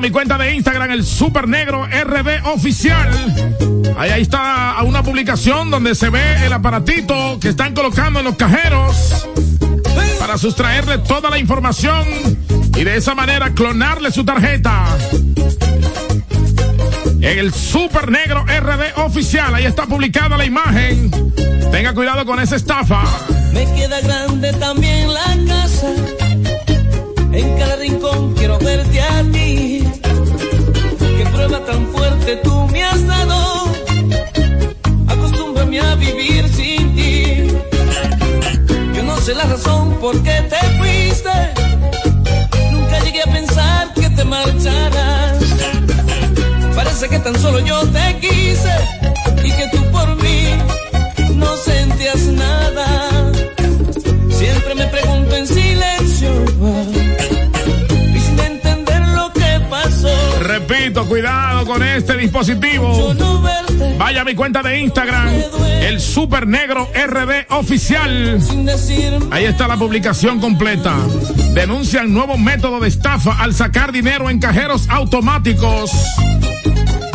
mi cuenta de Instagram, el Super Negro RD Oficial. Ahí, ahí está una publicación donde se ve el aparatito que están colocando en los cajeros para sustraerle toda la información y de esa manera clonarle su tarjeta. En el Super Negro RD Oficial, ahí está publicada la imagen. Tenga cuidado con esa estafa. Me queda grande también la casa. En cada rincón quiero verte a ti. Tú me has dado. Acostúmbrame a vivir sin ti. Yo no sé la razón por qué te fuiste. Nunca llegué a pensar que te marcharas. Parece que tan solo yo te quise y que tú por mí cuidado con este dispositivo. Vaya a mi cuenta de Instagram, el Super Negro RD Oficial. Ahí está la publicación completa. Denuncian nuevo método de estafa al sacar dinero en cajeros automáticos.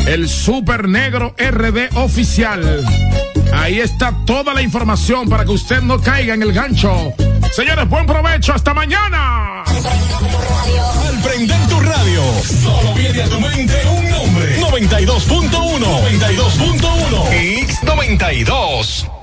El Super Negro RD Oficial. Ahí está toda la información para que usted no caiga en el gancho. Señores, buen provecho. Hasta mañana. Al prender tu radio, solo viene a tu mente un nombre. 92.1. 92.1. X92.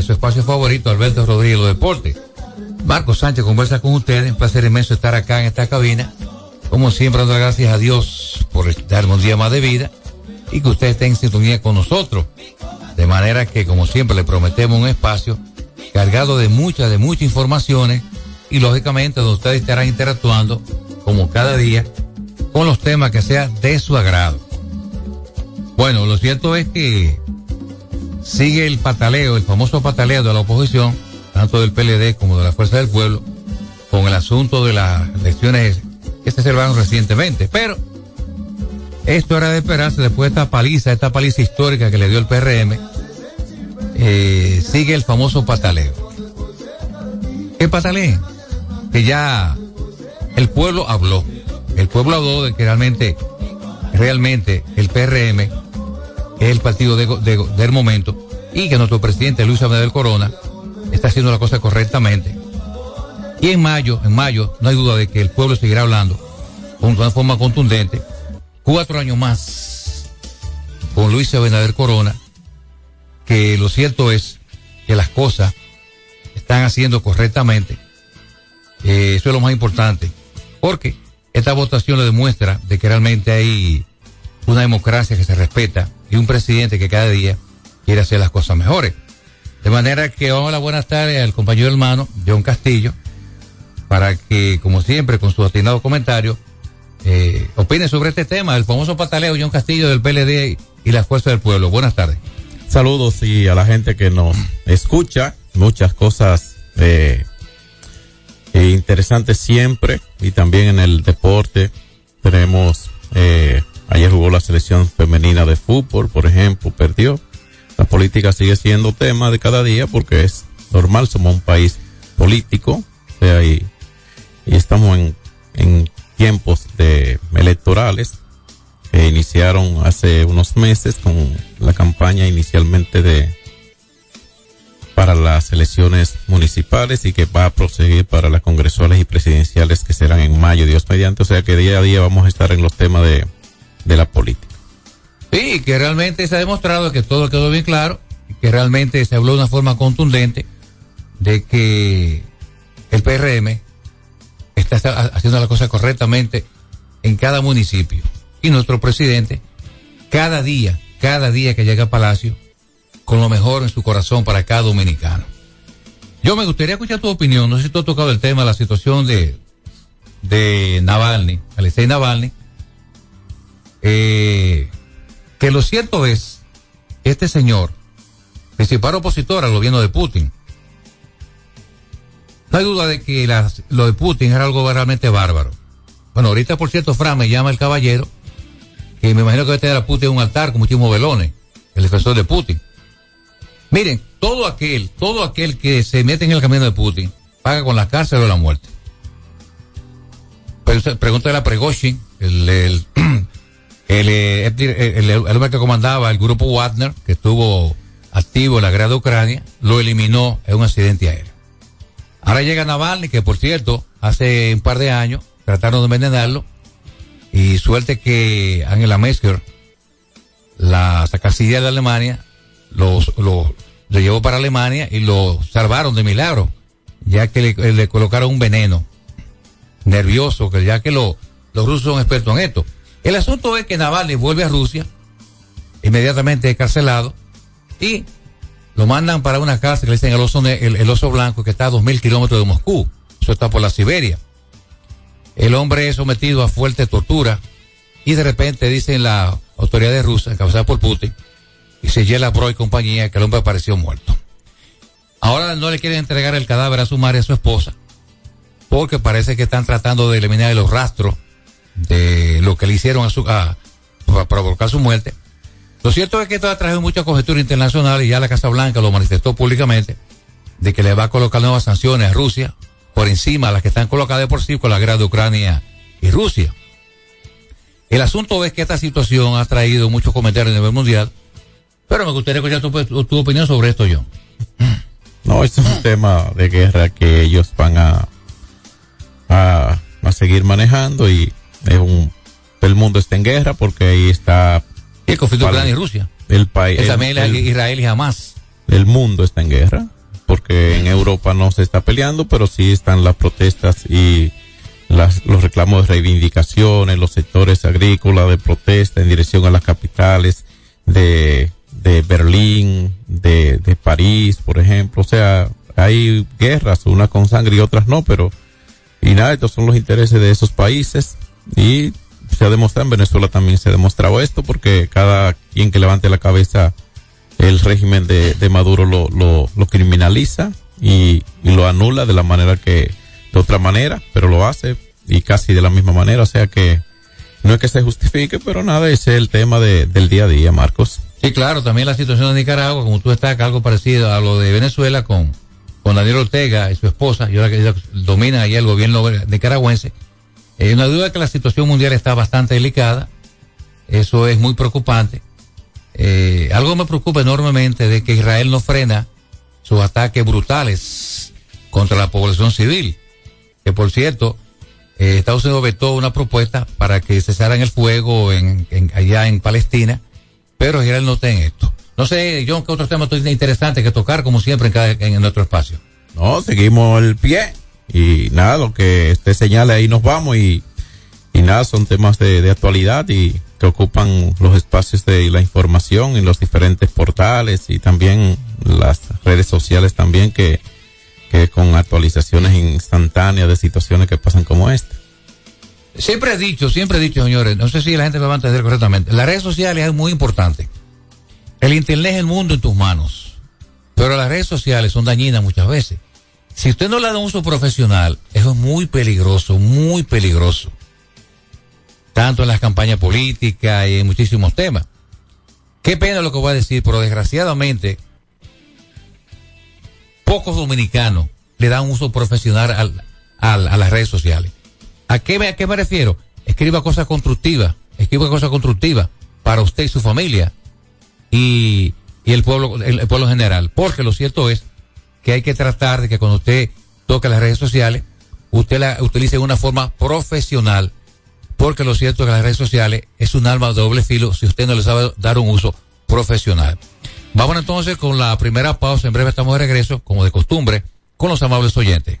Su espacio favorito, Alberto Rodríguez, los deportes. Marco Sánchez conversa con ustedes, un placer inmenso estar acá en esta cabina. Como siempre, dando gracias a Dios por darme un día más de vida y que usted esté en sintonía con nosotros. De manera que, como siempre, le prometemos un espacio cargado de muchas, de muchas informaciones y, lógicamente, donde ustedes estarán interactuando, como cada día, con los temas que sean de su agrado. Bueno, lo cierto es que sigue el pataleo, el famoso pataleo de la oposición, tanto del PLD como de la Fuerza del Pueblo, con el asunto de las elecciones que se celebraron recientemente. Pero esto era de esperarse después de esta paliza, esta paliza histórica que le dio el PRM. Eh, sigue el famoso pataleo. ¿Qué pataleo? Que ya el pueblo habló. El pueblo habló de que realmente, realmente el PRM es el partido del momento y que nuestro presidente Luis Abinader Corona está haciendo la cosa correctamente. Y en mayo, en mayo, no hay duda de que el pueblo seguirá hablando con una forma contundente. Cuatro años más con Luis Abinader Corona, que lo cierto es que las cosas están haciendo correctamente. Eh, eso es lo más importante. Porque esta votación lo demuestra de que realmente hay una democracia que se respeta y un presidente que cada día quiere hacer las cosas mejores. De manera que vamos a la buenas tardes al compañero hermano John Castillo, para que, como siempre, con su atinado comentario, eh, opine sobre este tema, el famoso pataleo John Castillo del PLD y la Fuerza del Pueblo. Buenas tardes. Saludos y a la gente que nos escucha, muchas cosas eh interesantes siempre y también en el deporte tenemos eh, Ayer jugó la selección femenina de fútbol, por ejemplo, perdió. La política sigue siendo tema de cada día porque es normal, somos un país político, o sea, y, estamos en, en tiempos de electorales que iniciaron hace unos meses con la campaña inicialmente de para las elecciones municipales y que va a proseguir para las congresuales y presidenciales que serán en mayo, Dios mediante, o sea que día a día vamos a estar en los temas de de la política. Sí, que realmente se ha demostrado que todo quedó bien claro, que realmente se habló de una forma contundente de que el PRM está haciendo la cosa correctamente en cada municipio. Y nuestro presidente, cada día, cada día que llega a Palacio, con lo mejor en su corazón para cada dominicano. Yo me gustaría escuchar tu opinión, no sé si tú has tocado el tema, la situación de, de Navalny, Alexei Navalny, eh, que lo cierto es, este señor, principal opositor al gobierno de Putin, no hay duda de que lo de Putin era algo realmente bárbaro. Bueno, ahorita por cierto, Fran me llama el caballero, que me imagino que va a tener a Putin un altar con muchísimos velones, el defensor de Putin. Miren, todo aquel, todo aquel que se mete en el camino de Putin, paga con la cárcel o la muerte. Pregúntale a Pregoshin, el Eh, el, el, hombre que comandaba el grupo Wagner, que estuvo activo en la guerra de Ucrania, lo eliminó en un accidente aéreo. Ahora llega Navalny, que por cierto, hace un par de años trataron de envenenarlo, y suerte que Angela Merkel, la sacasilla de Alemania, lo, lo, llevó para Alemania y lo salvaron de milagro, ya que le, colocaron un veneno nervioso, que ya que lo, los rusos son expertos en esto. El asunto es que Navalny vuelve a Rusia, inmediatamente encarcelado, y lo mandan para una casa que le dicen el oso, el, oso blanco, que está a dos mil kilómetros de Moscú. Eso está por la Siberia. El hombre es sometido a fuerte tortura y de repente dicen las autoridades rusas, encabezadas por Putin, y se Yela Bro y compañía, que el hombre apareció muerto. Ahora no le quieren entregar el cadáver a su madre a su esposa, porque parece que están tratando de eliminar los rastros de lo que le hicieron a su, a, provocar su muerte. Lo cierto es que esto ha traído mucha conjetura internacional y ya la Casa Blanca lo manifestó públicamente de que le va a colocar nuevas sanciones a Rusia por encima de las que están colocadas por sí con la guerra de Ucrania y Rusia. El asunto es que esta situación ha traído muchos comentarios a nivel mundial, pero me gustaría escuchar tu, tu opinión sobre esto, John. No, este es un tema de guerra que ellos van a, a, a seguir manejando y es un, el mundo está en guerra porque ahí está el conflicto Ucrania y Rusia. El país. también Israel y Hamas. El mundo está en guerra, porque en Europa no se está peleando, pero sí están las protestas y las, los reclamos de reivindicaciones, los sectores agrícolas de protesta en dirección a las capitales de, de Berlín, de, de París, por ejemplo. O sea, hay guerras, unas con sangre y otras no, pero y nada, estos son los intereses de esos países y se ha demostrado en Venezuela también se ha demostrado esto porque cada quien que levante la cabeza el régimen de, Maduro lo, lo, criminaliza y, lo anula de la manera que, de otra manera, pero lo hace y casi de la misma manera, o sea que no es que se justifique, pero nada, ese es el tema de, del día a día, Marcos. Sí, claro, también la situación de Nicaragua, como tú estás, algo parecido a lo de Venezuela con, con Daniel Ortega y su esposa, y ahora que domina ahí el gobierno nicaragüense. Hay una duda que la situación mundial está bastante delicada. Eso es muy preocupante. Eh, algo me preocupa enormemente de que Israel no frena sus ataques brutales contra la población civil. Que por cierto, eh, Estados Unidos vetó una propuesta para que cesaran el fuego en, allá en Palestina, pero Israel no está en esto. No sé, John, qué otro tema interesante que tocar, como siempre, en, cada, en nuestro espacio. No, seguimos el pie. Y nada, lo que usted señala ahí nos vamos. Y, y nada, son temas de, de actualidad y que ocupan los espacios de la información en los diferentes portales y también las redes sociales también que, que con actualizaciones instantáneas de situaciones que pasan como esta. Siempre he dicho, siempre he dicho, señores, no sé si la gente me va a entender correctamente, las redes sociales es muy importante. El Internet es el mundo en tus manos, pero las redes sociales son dañinas muchas veces. Si usted no le da un uso profesional, eso es muy peligroso, muy peligroso. Tanto en las campañas políticas y en muchísimos temas. Qué pena lo que voy a decir, pero desgraciadamente, pocos dominicanos le dan un uso profesional al, al, a las redes sociales. ¿A qué, ¿A qué me refiero? Escriba cosas constructivas, escriba cosas constructivas para usted y su familia y, y el pueblo, el, el, pueblo general. Porque lo cierto es que hay que tratar de que cuando usted toque las redes sociales, usted la utilice de una forma profesional. Porque lo cierto es que las redes sociales es un arma de doble filo si usted no le sabe dar un uso profesional. Vamos entonces con la primera pausa. En breve estamos de regreso, como de costumbre, con los amables oyentes.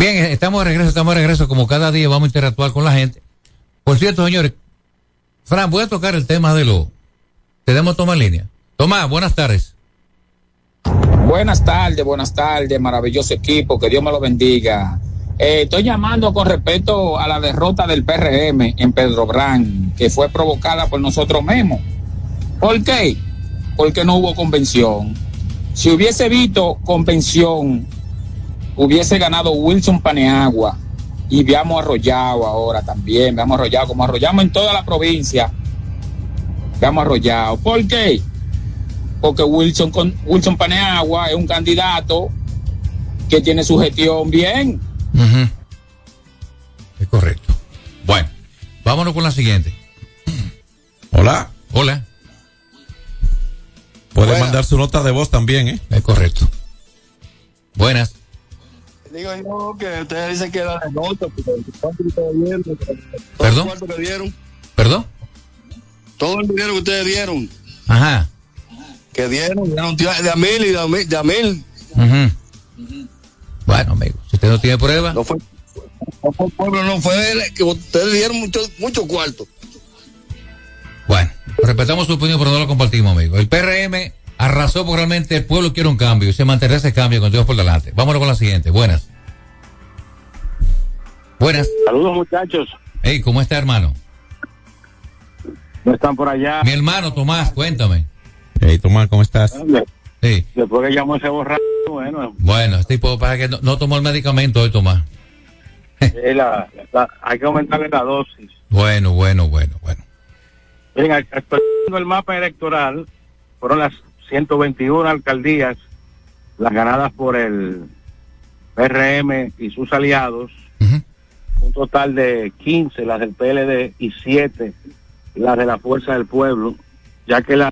Bien, estamos de regreso, estamos de regreso. Como cada día vamos a interactuar con la gente. Por cierto, señores, Fran, voy a tocar el tema de lo. Tenemos toma en línea. Tomás, buenas tardes. Buenas tardes, buenas tardes, maravilloso equipo, que Dios me lo bendiga. Eh, estoy llamando con respecto a la derrota del PRM en Pedro Brán, que fue provocada por nosotros mismos. ¿Por qué? Porque no hubo convención. Si hubiese visto convención, hubiese ganado Wilson Paneagua y veamos arrollado ahora también, veamos arrollado como arrollamos en toda la provincia, veamos arrollado. ¿Por qué? Porque Wilson, con, Wilson Paneagua es un candidato que tiene su gestión bien. Es correcto. Bueno, vámonos con la siguiente. Hola. Hola. Puede mandar su nota de voz también, ¿eh? Es correcto. Buenas. Digo yo que ustedes dicen que era de nota, pero ¿cuánto que ustedes dieron? Todo ¿Perdón? el cuarto que dieron, ¿Perdón? todo el dinero que ustedes dieron, Ajá. que dieron, dieron de a mil y de a mil. De a mil. Ujú. Bueno, amigo, si usted no tiene prueba. No fue, no fue el pueblo, no fue él, que ustedes dieron mucho, mucho cuarto. Bueno, respetamos su opinión, pero no lo compartimos, amigo. El PRM arrasó porque realmente el pueblo quiere un cambio y se mantendrá ese cambio con Dios por delante. Vámonos con la siguiente. Buenas. Buenas. Saludos muchachos, Hey, ¿cómo está, hermano? no están por allá. Mi hermano Tomás, cuéntame. Hey, Tomás, ¿cómo estás? Sí. Después que llamó ese borracho, bueno, Bueno, este tipo para que no, no tomó el medicamento hoy, Tomás. la- la- hay que aumentarle la dosis. Bueno, bueno, bueno, bueno. Ac- actualizando el mapa electoral, fueron las 121 alcaldías, las ganadas por el PRM y sus aliados, un total de 15 las del PLD y 7 las de la Fuerza del Pueblo, ya que la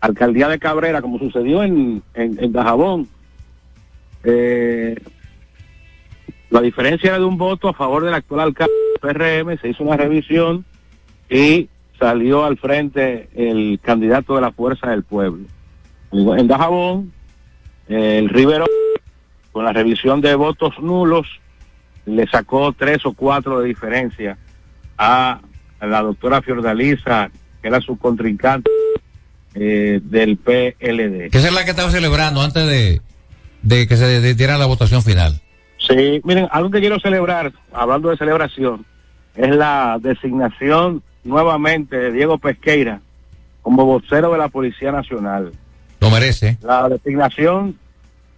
alcaldía de Cabrera, como sucedió en, en, en Dajabón, eh, la diferencia era de un voto a favor del actual alcalde del PRM, se hizo una revisión y salió al frente el candidato de la Fuerza del Pueblo. En Dajabón, el Rivero, con la revisión de votos nulos, le sacó tres o cuatro de diferencia a la doctora Fiordalisa, que era su contrincante eh, del PLD. Que esa es la que estaba celebrando antes de, de que se diera la votación final. Sí, miren, algo que quiero celebrar, hablando de celebración, es la designación nuevamente de Diego Pesqueira como vocero de la Policía Nacional. Lo merece. La designación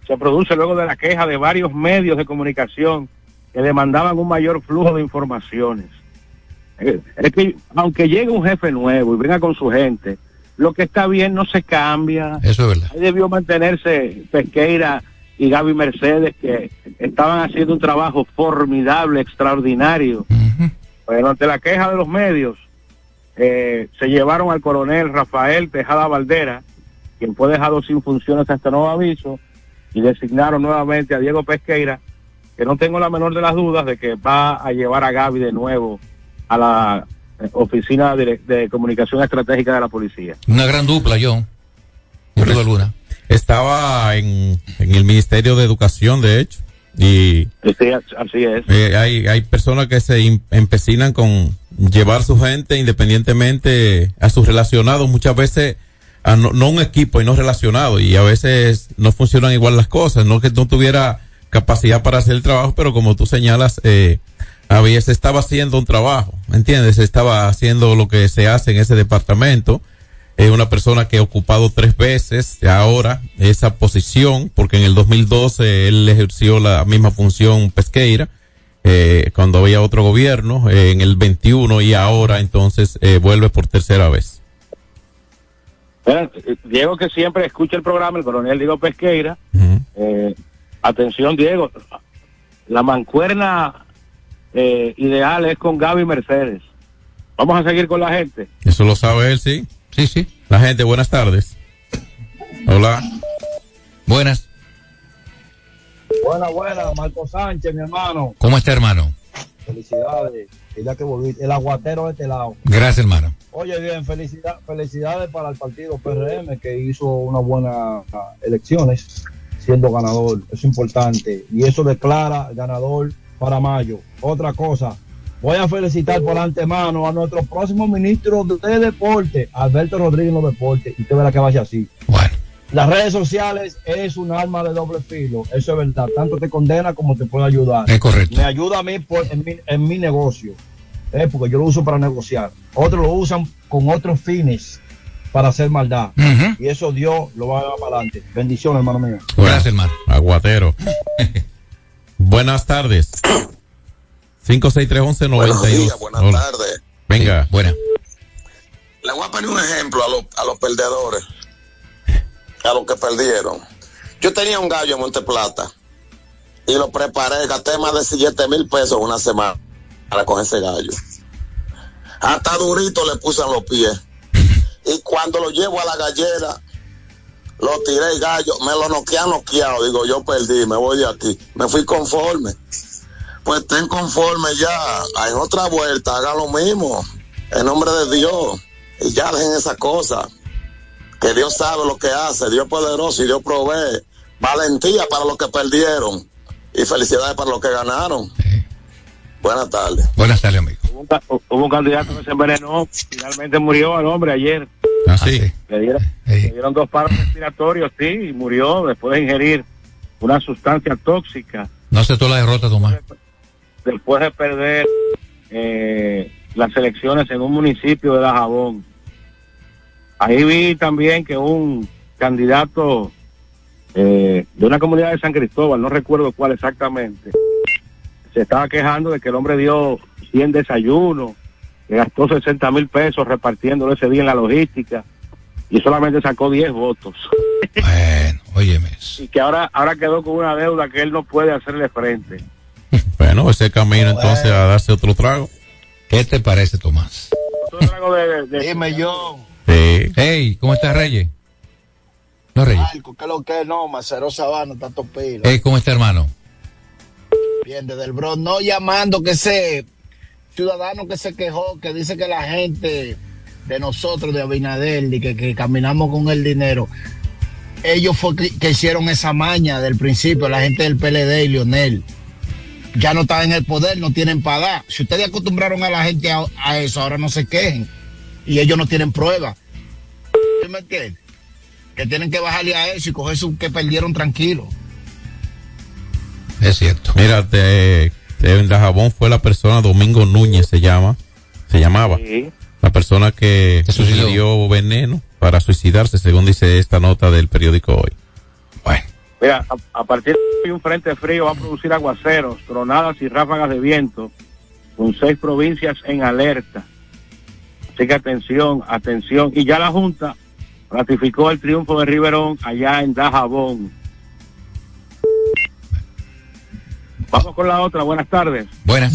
se produce luego de la queja de varios medios de comunicación que demandaban un mayor flujo de informaciones. Eh, Es que aunque llegue un jefe nuevo y venga con su gente, lo que está bien no se cambia. Eso es verdad. Ahí debió mantenerse Pesqueira y Gaby Mercedes, que estaban haciendo un trabajo formidable, extraordinario. Pero ante la queja de los medios, eh, se llevaron al coronel Rafael Tejada Valdera, quien fue dejado sin funciones hasta nuevo aviso, y designaron nuevamente a Diego Pesqueira, que no tengo la menor de las dudas de que va a llevar a Gaby de nuevo a la eh, oficina de, de comunicación estratégica de la policía. Una gran dupla, John. Alguna. Estaba en, en el Ministerio de Educación, de hecho, y Sí, así es. eh, hay, hay personas que se em- empecinan con llevar su gente independientemente a sus relacionados, muchas veces a no, no un equipo y no relacionado, y a veces no funcionan igual las cosas, no que no tuviera capacidad para hacer el trabajo, pero como tú señalas, eh, había, se estaba haciendo un trabajo, ¿entiendes? Se estaba haciendo lo que se hace en ese departamento. Es una persona que ha ocupado tres veces ahora esa posición, porque en el 2012 él ejerció la misma función pesqueira, eh, cuando había otro gobierno, eh, en el 21 y ahora entonces eh, vuelve por tercera vez. Mira, eh, Diego que siempre escucha el programa, el coronel Diego Pesqueira. Eh, atención, Diego. La mancuerna eh, ideal es con Gaby Mercedes. Vamos a seguir con la gente. Eso lo sabe él, sí. Sí, sí. La gente, buenas tardes. Hola. Buenas. Buena, buena, Marco Sánchez, mi hermano. ¿Cómo está, hermano? Felicidades, que ya que volví, el aguatero de este lado. Gracias, hermano. Oye, bien, felicidad, felicidades para el partido PRM que hizo unas buenas ah, elecciones siendo ganador. Es importante. Y eso declara ganador para mayo. Otra cosa, voy a felicitar por antemano a nuestro próximo ministro de Deporte, Alberto Rodríguez en los deportes. Y usted verá que vaya así. Las redes sociales es un arma de doble filo, eso es verdad. Tanto te condena como te puede ayudar. Es correcto. Me ayuda a mí por- en, mi, en mi negocio, eh, porque yo lo uso para negociar. Otros lo usan con otros fines para hacer maldad. Y eso Dios lo va a llevar para adelante. Bendiciones, hermano mío. Gracias, hermano. Aguatero. buenas tardes. 56311 Buenos 92. días, buenas Hola. tardes. Venga. buena. Le voy a poner un ejemplo a los, a los perdedores, a los que perdieron. Yo tenía un gallo en Monte Plata y lo preparé, gasté más de 7 mil pesos una semana para con ese gallo. Hasta durito le puse en los pies. Y cuando lo llevo a la gallera, lo tiré el gallo, me lo noquean noqueado. Digo, yo perdí, me voy de aquí. Me fui conforme. Pues estén conforme ya. En otra vuelta, hagan lo mismo. En nombre de Dios. Y ya dejen esa cosa. Que Dios sabe lo que hace. Dios poderoso y Dios provee. Valentía para los que perdieron. Y felicidades para los que ganaron. Buenas tardes. Buenas tardes, amigo. Hubo un, hubo un candidato que se envenenó, finalmente murió el hombre ayer. Ah, sí. Le dieron, le dieron dos paros respiratorios, sí, y murió después de ingerir una sustancia tóxica, No aceptó la derrota, Tomás. después de perder eh, las elecciones en un municipio de Dajabón. Ahí vi también que un candidato eh, de una comunidad de San Cristóbal, no recuerdo cuál exactamente, se estaba quejando de que el hombre dio 100 desayunos, que gastó 60 mil pesos repartiéndolo ese día en la logística y solamente sacó 10 votos. Bueno, óyeme. Y que ahora, ahora quedó con una deuda que él no puede hacerle frente. Bueno, ese camino entonces a darse otro trago. ¿Qué te parece, Tomás? Otro trago de- de- Dime yo, Sí. Hey, ¿cómo estás, Reyes? No, Reyes. Marco, ¿qué es lo que es? No, Macero Sabana, tanto pila. Hey, ¿cómo está, hermano? Bien, desde el Bronx, no llamando que ese ciudadano que se quejó, que dice que la gente de nosotros, de Abinader, y que, que caminamos con el dinero, ellos fue que, que hicieron esa maña del principio, la gente del PLD y Lionel. Ya no están en el poder, no tienen para dar. Si ustedes acostumbraron a la gente a, a eso, ahora no se quejen. Y ellos no tienen pruebas. ¿Sí me entiendes? Que tienen que bajarle a eso y coger su que perdieron tranquilo. Es cierto. Mira, de, de Dajabón fue la persona, Domingo Núñez se llama, se llamaba. La persona que Se suicidó. dio veneno para suicidarse, según dice esta nota del periódico hoy. Mira, a, a partir de hoy un frente frío va a producir aguaceros, tronadas y ráfagas de viento, con seis provincias en alerta. Así que atención, atención. Y ya la Junta ratificó el triunfo de Riverón allá en Dajabón. Vamos con la otra, buenas tardes. Buenas.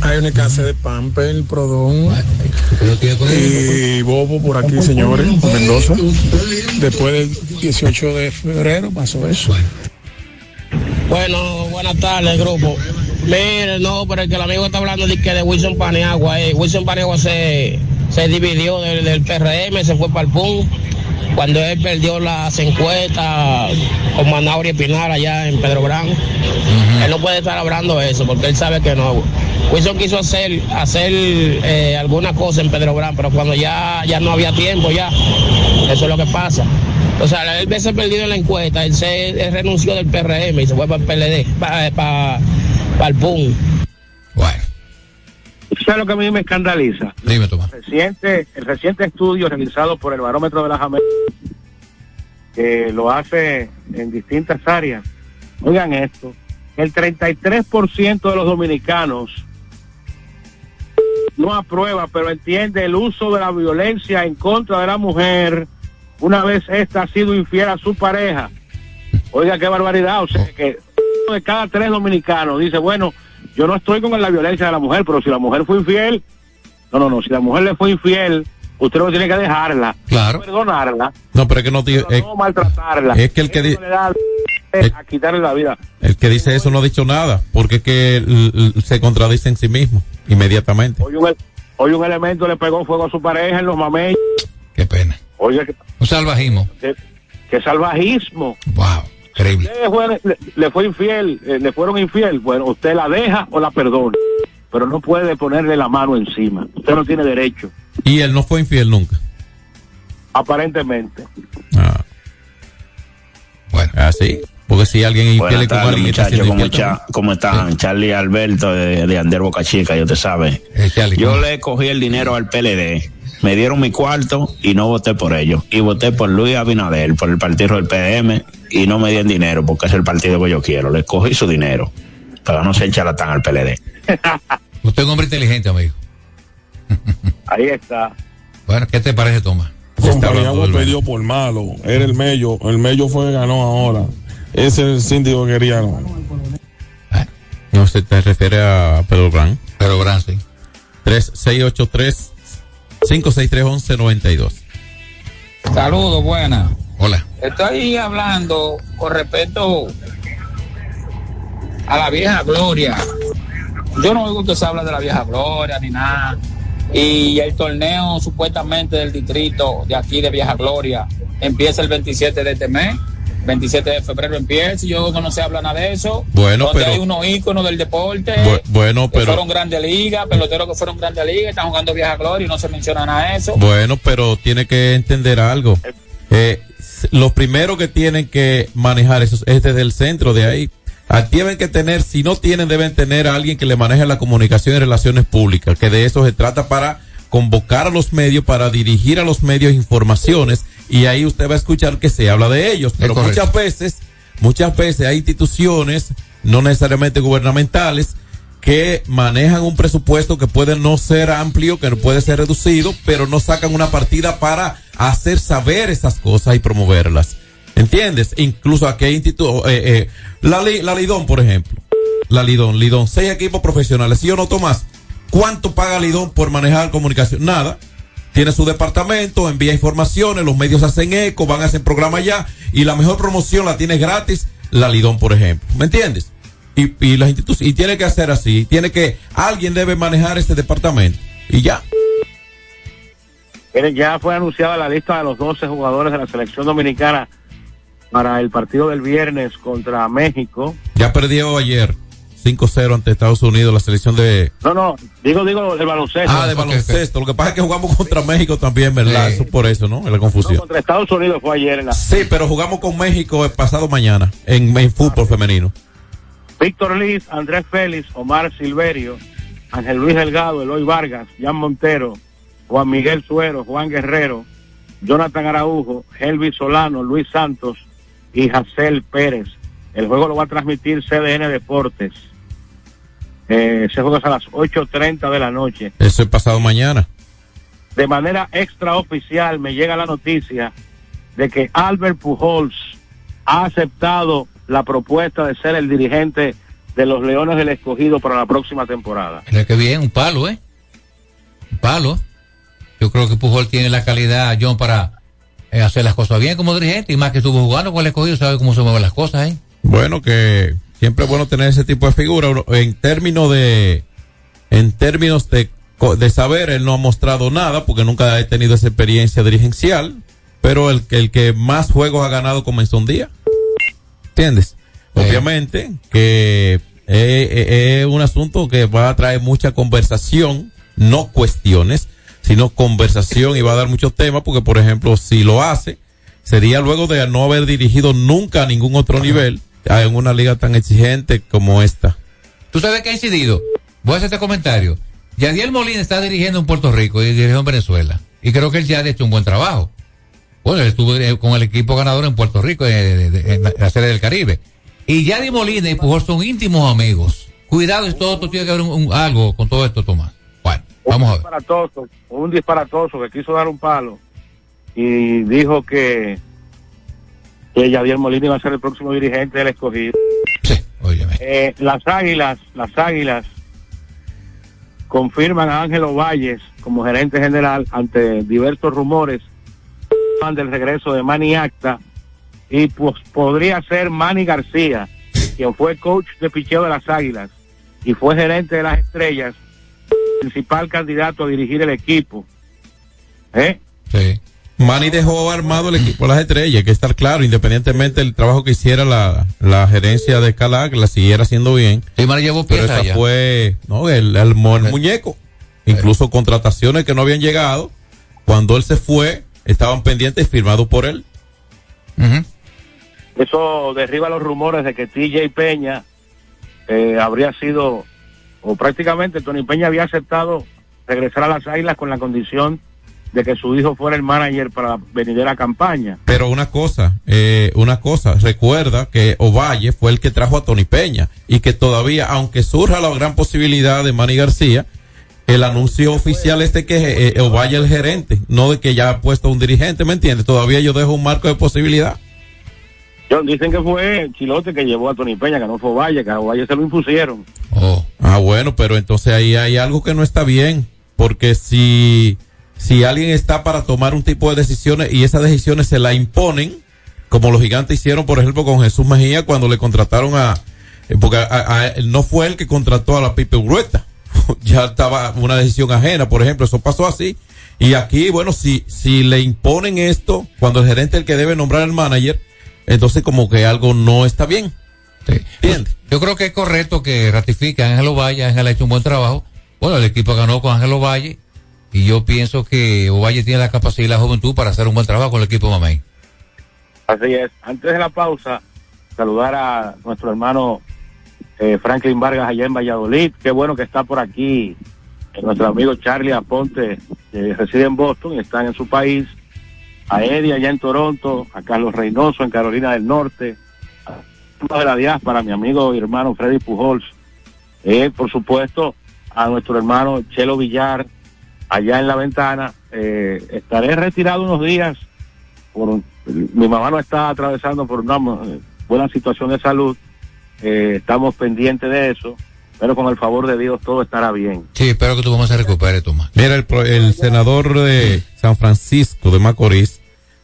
Hay una casa de Pamper, Prodón y Bobo por aquí, señores, en Mendoza. Después del 18 de febrero pasó eso. Bueno, buenas tardes, grupo. Mire, no, pero el que el amigo está hablando de que de Wilson Paniagua, eh. Wilson Paniagua se, se dividió del, del PRM, se fue para el PUN. Cuando él perdió las encuestas con Manauri Espinar allá en Pedro Brán, él no puede estar hablando eso porque él sabe que no. Wilson quiso hacer, hacer eh, alguna cosa en Pedro Brán, pero cuando ya, ya no había tiempo, ya, eso es lo que pasa. O sea, él veces perdido en la encuesta, él se él renunció del PRM y se fue para el PLD, para, para, para el PUN. ¿Sabes lo que a mí me escandaliza? Dime, Tomás. El reciente, el reciente estudio realizado por el Barómetro de las Américas, que lo hace en distintas áreas. Oigan esto, el 33% de los dominicanos no aprueba, pero entiende el uso de la violencia en contra de la mujer una vez ésta ha sido infiel a su pareja. Oiga, qué barbaridad. O sea, que uno de cada tres dominicanos dice, bueno, yo no estoy con la violencia de la mujer, pero si la mujer fue infiel, no, no, no, si la mujer le fue infiel, usted no tiene que dejarla, Claro. perdonarla, No, pero es que no tiene- pero es, no maltratarla. es que el que di- Eso le da a quitarle la vida. el que dice eso no ha dicho nada, porque es que se contradice en sí mismo inmediatamente. Hoy un, hoy un elemento le pegó fuego a su pareja en los mamellos. Qué pena. Oye, Un salvajismo. que- que salvajismo. Wow, increíble. Le fue, le, le fue infiel, eh, le fueron infiel. Bueno, usted la deja o la perdona, pero no puede ponerle la mano encima. Usted no tiene derecho, Y él no fue infiel nunca. aparentemente. Así. Porque si alguien es infiel con alguien que está ¿Cómo, cha- cómo están? Charlie Alberto de, de Ander Boca Chica, yo te sabe. Yo le cogí el dinero al PLD. Me dieron mi cuarto y no voté por ellos. Y voté por Luis Abinader, por el partido del PDM, y no me dieron dinero porque es el partido que yo quiero. Le cogí su dinero. Pero no se charlatán al PLD. Usted es un hombre inteligente, amigo. Ahí está. Bueno, ¿qué te parece, Tomás? Paniagua perdió por malo. Era el Mello. El Mello fue que ganó ahora. Ese es el síndico que quería. ¿no? No se te refiere a Pedro Brand. Pedro Brand, sí. 3683 563 1192. Saludos, buenas. Hola. Estoy hablando con respecto a la vieja gloria. Yo no oigo que se habla de la vieja gloria ni nada. Y el torneo supuestamente del distrito de aquí de Vieja Gloria empieza el 27 de este mes. 27 de febrero empieza y yo no se habla nada de eso. Bueno, donde pero- hay unos íconos del deporte. Bu- bueno, que pero- fueron grandes ligas, peloteros que fueron grandes ligas, están jugando Vieja Gloria y no se menciona nada de eso. Bueno, pero tiene que entender algo. Eh, s- lo primero que tienen que manejar eso es desde el centro de ahí. Ah, Tienen que tener, si no tienen, deben tener a alguien que le maneje la comunicación y relaciones públicas, que de eso se trata para convocar a los medios, para dirigir a los medios informaciones, y ahí usted va a escuchar que se habla de ellos. Pero muchas veces, muchas veces hay instituciones, no necesariamente gubernamentales, que manejan un presupuesto que puede no ser amplio, que no puede ser reducido, pero no sacan una partida para hacer saber esas cosas y promoverlas. ¿Entiendes? Incluso aquí hay institutos, eh, eh, la, la Lidón, por ejemplo. La Lidón, Lidón, seis equipos profesionales, ¿sí o no, Tomás? ¿Cuánto paga Lidón por manejar comunicación? Nada. Tiene su departamento, envía informaciones, los medios hacen eco, van a hacer programas ya, y la mejor promoción la tiene gratis, la Lidón, por ejemplo. ¿Me entiendes? Y, y las instituciones, y tiene que hacer así, tiene que, alguien debe manejar ese departamento. Y ya. Ya fue anunciada la lista de los 12 jugadores de la selección dominicana para el partido del viernes contra México. Ya perdió ayer 5-0 ante Estados Unidos la selección de... No, no, digo, digo, el baloncesto. Ah, de baloncesto. Lo que pasa es que jugamos contra México también, ¿verdad? Sí. Eso por eso, ¿no? La confusión. Contra Estados Unidos fue ayer en la... Sí, pero jugamos con México el pasado mañana en, en fútbol femenino. Víctor Liz, Andrés Félix, Omar Silverio, Ángel Luis Delgado, Eloy Vargas, Jan Montero, Juan Miguel Suero, Juan Guerrero, Jonathan Araujo, Helvis Solano, Luis Santos y Jacel Pérez. El juego lo va a transmitir CDN Deportes. Eh, ese juego es a las 8.30 de la noche. Eso es pasado mañana. De manera extraoficial me llega la noticia de que Albert Pujols ha aceptado la propuesta de ser el dirigente de los Leones del Escogido para la próxima temporada. Mira que bien, un palo, ¿eh? Un palo. Yo creo que Pujol tiene la calidad, John, para eh, hacer las cosas bien como dirigente y más que estuvo jugando con el escogido, sabe cómo se mueven las cosas, ¿eh? Bueno, que siempre es bueno tener ese tipo de figura. En términos de, en términos de, de saber, él no ha mostrado nada porque nunca ha tenido esa experiencia dirigencial. Pero el, que- el que más juegos ha ganado comenzó un día. ¿Entiendes? Obviamente que es, es- es un asunto que va a traer mucha conversación, no cuestiones, sino conversación y va a dar muchos temas porque, por ejemplo, si lo hace, sería luego de no haber dirigido nunca a ningún otro nivel en una liga tan exigente como esta. ¿Tú sabes qué ha incidido? Voy a hacer este comentario. Yadiel Molina está dirigiendo en Puerto Rico y dirigió en Venezuela. Y creo que él ya ha hecho un buen trabajo. Bueno, estuvo eh, con el equipo ganador en Puerto Rico, eh, en la- serie del Caribe. Y Yadiel Molina y Pujol son íntimos amigos. Cuidado, esto, esto tiene que haber un- un- algo con todo esto, Tomás. Bueno, vamos a ver. disparatoso, un disparatoso que quiso dar un palo y dijo que que Yadier Molina iba a ser el próximo dirigente del escogido. Eh, las águilas, las águilas confirman a Ángelo Valles como gerente general ante diversos rumores del regreso de Manny Acta y pues podría ser Manny García, quien fue coach de picheo de las águilas y fue gerente de las estrellas principal candidato a dirigir el equipo. ¿Eh? Sí. Manny dejó armado el equipo de las estrellas, hay que estar claro, independientemente del trabajo que hiciera la, la gerencia de Calac, la siguiera haciendo bien. Sí, Manny llevó Pero esa ya. fue, no, el, el, el muñeco. Incluso contrataciones que no habían llegado, cuando él se fue, estaban pendientes firmados por él. Eso derriba los rumores de que TJ Peña eh, habría sido, o prácticamente Tony Peña había aceptado regresar a las águilas con la condición de que su hijo fuera el manager para la venidera campaña. Pero una cosa, eh, una cosa, recuerda que Ovalle fue el que trajo a Tony Peña y que todavía, aunque surja la gran posibilidad de Manny García, el anuncio oficial es de que eh, Ovalle es el gerente, no de que ya ha puesto un dirigente, ¿me entiendes? Todavía yo dejo un marco de posibilidad. John, dicen que fue Chilote que llevó a Tony Peña, que no fue Valle, que a Valle se lo impusieron. Ah, bueno, pero entonces ahí hay algo que no está bien, porque si, si alguien está para tomar un tipo de decisiones y esas decisiones se la imponen, como los gigantes hicieron, por ejemplo, con Jesús Mejía cuando le contrataron a, eh, porque a- no fue él que contrató a la Pipe Urueta, ya estaba una decisión ajena, por ejemplo, eso pasó así. Y aquí, bueno, si, si le imponen esto, cuando el gerente es el que debe nombrar al manager, entonces como que algo no está bien. Yo creo que es correcto que ratifique a Ángelo Valle. Ángel ha hecho un buen trabajo. Bueno, el equipo ganó con Ángelo Valle. Y yo pienso que Ovalle tiene la capacidad y la juventud para hacer un buen trabajo con el equipo Mamey. Así es. Antes de la pausa, saludar a nuestro hermano eh, Franklin Vargas allá en Valladolid. Qué bueno que está por aquí nuestro amigo Charlie Aponte, que reside en Boston está en su país. A Eddie allá en Toronto, a Carlos Reynoso en Carolina del Norte, a de la diáspora, mi amigo y hermano Freddy Pujols. Eh, por supuesto, a nuestro hermano Chelo Villar allá en la ventana. Eh, estaré retirado unos días mi mamá no está atravesando por una buena situación de salud. Eh, estamos pendientes de eso, pero con el favor de Dios todo estará bien. Sí, espero que tu mamá se recupere, Tomás. Mira, el, pro- el senador de San Francisco de Macorís,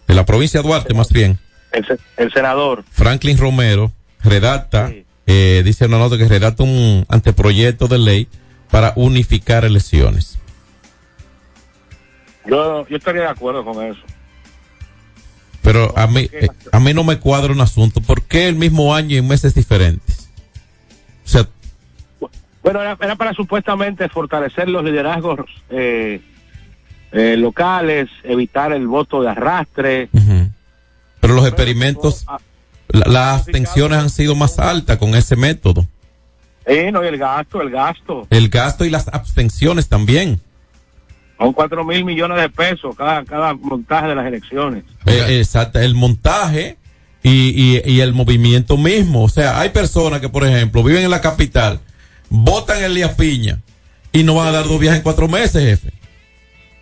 de la provincia de Duarte más bien, El, se- el senador, Franklin Romero, redacta, eh, dice una nota que redacta un anteproyecto de ley para unificar elecciones. yo, yo estaría de acuerdo con eso. Pero a mí, eh, a mí no me cuadra un asunto. ¿Por qué el mismo año y en meses diferentes? O sea, Bueno, era, era para supuestamente fortalecer los liderazgos eh, eh, locales, evitar el voto de arrastre. pero los experimentos, la- las abstenciones han sido más altas con ese método. Eh, no, y el gasto, el gasto. El gasto y las abstenciones también. Son cuatro mil millones de pesos cada, cada montaje de las elecciones. Eh, exacto, el montaje y, y, y el movimiento mismo. O sea, hay personas que, por ejemplo, viven en la capital, votan en Elías Piña y no van a dar dos viajes en cuatro meses, jefe.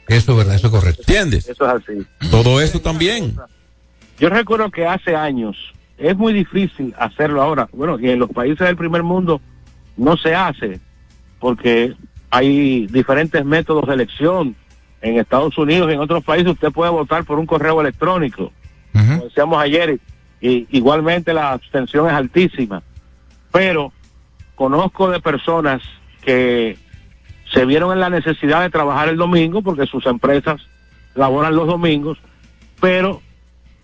Eso es verdad, eso es correcto. ¿Entiendes? Eso es así. Todo eso también. Yo recuerdo que hace años es muy difícil hacerlo ahora. Bueno, y en los países del primer mundo no se hace porque hay diferentes métodos de elección. En Estados Unidos y en otros países usted puede votar por un correo electrónico, como decíamos ayer, y igualmente la abstención es altísima. Pero conozco de personas que se vieron en la necesidad de trabajar el domingo porque sus empresas laboran los domingos, pero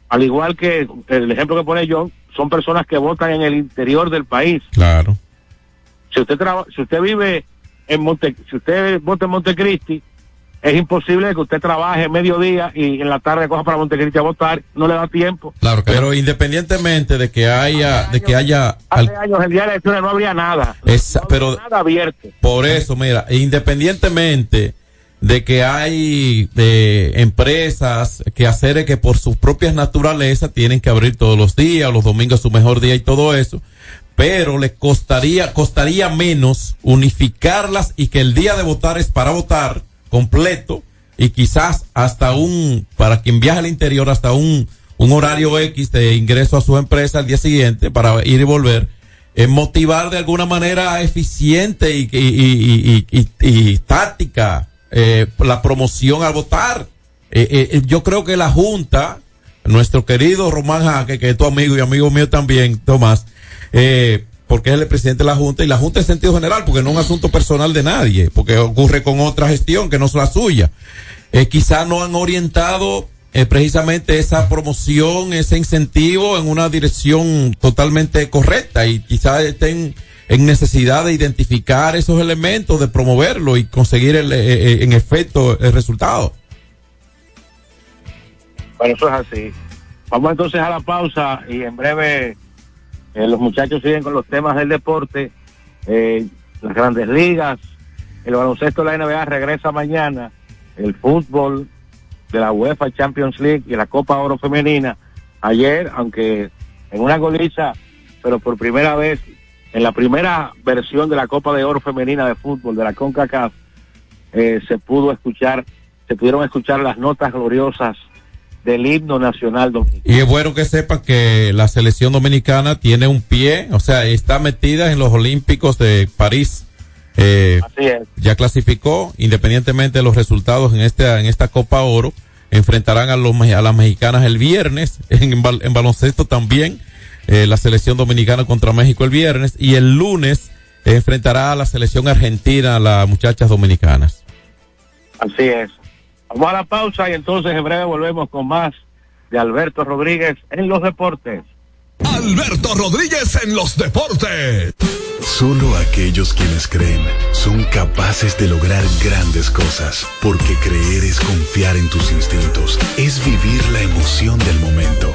al igual que el ejemplo que pone John, son personas que votan en el interior del país. Claro. Si usted traba, si usted vive en Monte, si usted vota en Montecristi, es imposible que usted trabaje mediodía y en la tarde coja para Montecristi a votar, no le da tiempo. Claro, pero independientemente de que haya, de que haya Hace años el día de elecciones no habría nada, Esa- pero nada abierto. por eso, mira, independientemente de que hay eh, empresas que hacer que por sus propias naturalezas tienen que abrir todos los días, los domingos su mejor día y todo eso, pero le costaría costaría menos unificarlas y que el día de votar es para votar completo y quizás hasta un para quien viaja al interior hasta un un horario X de ingreso a su empresa al día siguiente para ir y volver eh, motivar de alguna manera eficiente y, y, y, y- táctica eh, la promoción al votar. Eh, eh, eh, yo creo que la Junta, nuestro querido Román Jaque, que es tu amigo y amigo mío también, Tomás, eh, porque es el presidente de la Junta, y la Junta en sentido general, porque no es un asunto personal de nadie, porque ocurre con otra gestión que no es la suya. Eh, quizá no han orientado eh, precisamente esa promoción, ese incentivo en una dirección totalmente correcta y quizá estén en necesidad de identificar esos elementos, de promoverlo y conseguir el, eh, eh, en efecto el resultado. Bueno, eso es así. Vamos entonces a la pausa y en breve eh, los muchachos siguen con los temas del deporte, eh, las grandes ligas, el baloncesto de la NBA regresa mañana, el fútbol de la UEFA Champions League y la Copa Oro Femenina. Ayer, aunque en una goliza, pero por primera vez, en la primera versión de la Copa de Oro Femenina de fútbol de la CONCACAF, eh, se pudo escuchar, se pudieron escuchar las notas gloriosas del himno nacional dominicano. Y es bueno que sepan que la selección dominicana tiene un pie, o sea, está metida en los Olímpicos de París. Eh, Así es. ya clasificó, independientemente de los resultados en esta, en esta Copa Oro, enfrentarán a, los, a las mexicanas el viernes, en, bal- en baloncesto también, eh, la selección dominicana contra México el viernes, y el lunes enfrentará a la selección argentina, a las muchachas dominicanas. Así es. Vamos a la pausa y entonces en breve volvemos con más de Alberto Rodríguez en los deportes. Alberto Rodríguez en los deportes. Solo aquellos quienes creen son capaces de lograr grandes cosas, porque creer es confiar en tus instintos, es vivir la emoción del momento,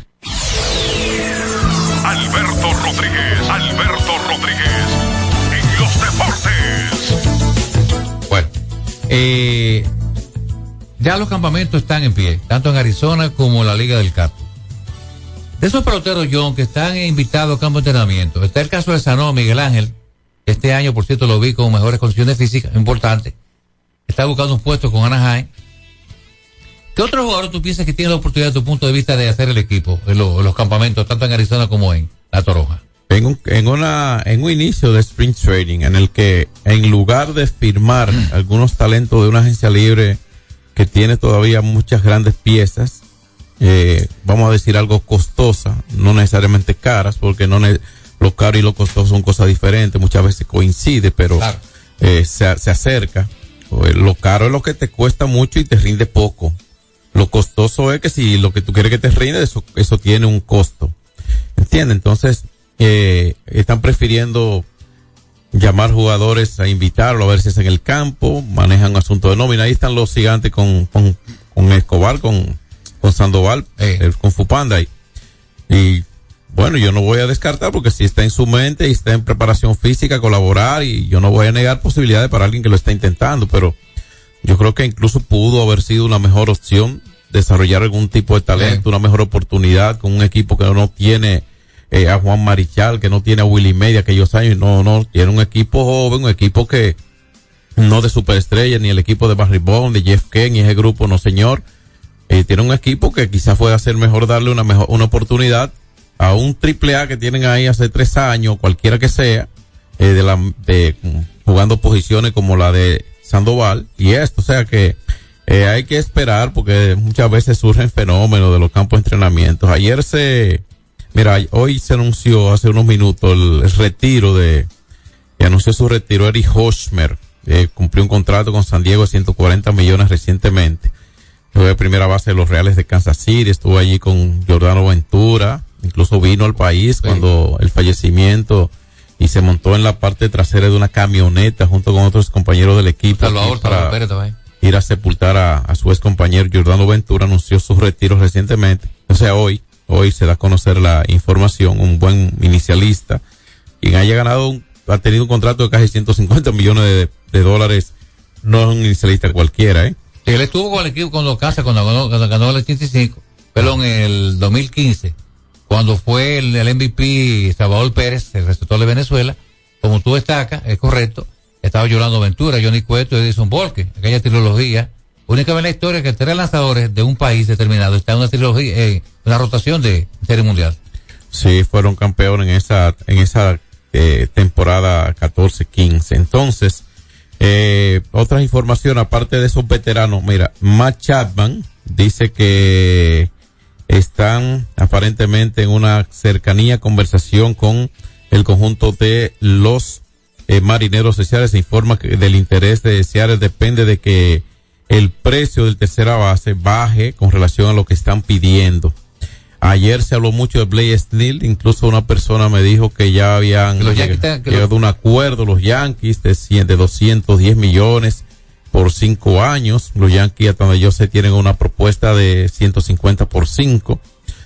Alberto Rodríguez, Alberto Rodríguez, en los deportes. Bueno, eh, ya los campamentos están en pie, tanto en Arizona como en la Liga del Capo. De esos peloteros, John, que están invitados a campo de entrenamiento, está el caso de Sanó, Miguel Ángel. Este año, por cierto, lo vi con mejores condiciones físicas, importante. Está buscando un puesto con Anaheim. ¿Qué otro jugador tú piensas que tiene la oportunidad, de tu punto de vista, de hacer el equipo en, lo- en los campamentos, tanto en Arizona como en La Toroja? En un, en, una, en un inicio de Spring Trading, en el que en lugar de firmar algunos talentos de una agencia libre que tiene todavía muchas grandes piezas, eh, vamos a decir algo costosa, no necesariamente caras, porque no lo caro y lo costoso son cosas diferentes, muchas veces coincide, pero eh, se, se acerca. Eh, Lo caro es lo que te cuesta mucho y te rinde poco. Lo costoso es que si lo que tú quieres que te rinde, eso, eso tiene un costo. ¿Entiendes? Entonces, eh, están prefiriendo llamar jugadores a invitarlo a ver si es en el campo, manejan asunto de nómina. Ahí están los gigantes con, con, con Escobar, con, con Sandoval, eh, con Fupanda. Y, y bueno, yo no voy a descartar porque si está en su mente y está en preparación física, colaborar y yo no voy a negar posibilidades para alguien que lo está intentando, pero yo creo que incluso pudo haber sido una mejor opción desarrollar algún tipo de talento, una mejor oportunidad con un equipo que no tiene eh, a Juan Marichal, que no tiene a Willy Media aquellos años, no, no, tiene un equipo joven, un equipo que no de superestrella, ni el equipo de Barry Bond, de Jeff Ken y ese grupo, no señor. Eh, tiene un equipo que quizás pueda ser mejor darle una mejor, una oportunidad a un triple A que tienen ahí hace tres años, cualquiera que sea, eh, de la, de, jugando posiciones como la de Sandoval y esto, o sea que eh, hay que esperar porque muchas veces surgen fenómenos de los campos de entrenamiento. Ayer se, mira, hoy se anunció hace unos minutos el, el retiro de, que anunció su retiro Eric Hochmer, eh, cumplió un contrato con San Diego de 140 millones recientemente. Fue de primera base de los Reales de Kansas City, estuvo allí con Jordano Ventura, incluso vino al país cuando el fallecimiento y se montó en la parte trasera de una camioneta junto con otros compañeros del equipo Salvador, para Salvador ir a sepultar a, a su ex compañero Jordano Ventura, anunció su retiro recientemente. O sea, hoy, hoy se da a conocer la información, un buen inicialista, quien haya ganado, un- ha tenido un contrato de casi 150 millones de, de dólares, no es un inicialista cualquiera, ¿eh? Él estuvo con el equipo cuando casa, cuando ganó, cuando ganó el 85, perdón, en el 2015, cuando fue el, MVP Salvador Pérez, el receptor de Venezuela, como tú destacas, es correcto, estaba llorando Ventura, Johnny Cueto y Edison Volque, aquella trilogía Única vez en la historia que tres lanzadores de un país determinado están en una trilogía, eh, una rotación de serie mundial. Sí, fueron campeones en esa, en esa eh, temporada 14-15. Entonces, eh, otras informaciones, aparte de esos veteranos, mira, Matt Chapman dice que están aparentemente en una cercanía conversación con el conjunto de los eh, marineros de Seattle. Se informa que del interés de Seattle depende de que el precio del tercera base baje con relación a lo que están pidiendo. Ayer se habló mucho de Blaze Snell, incluso una persona me dijo que ya habían Que los llegado a un acuerdo los Yankees de, 100 de 210 millones por cinco años. Los Yankees, hasta donde yo sé, tienen una propuesta de 150 por cinco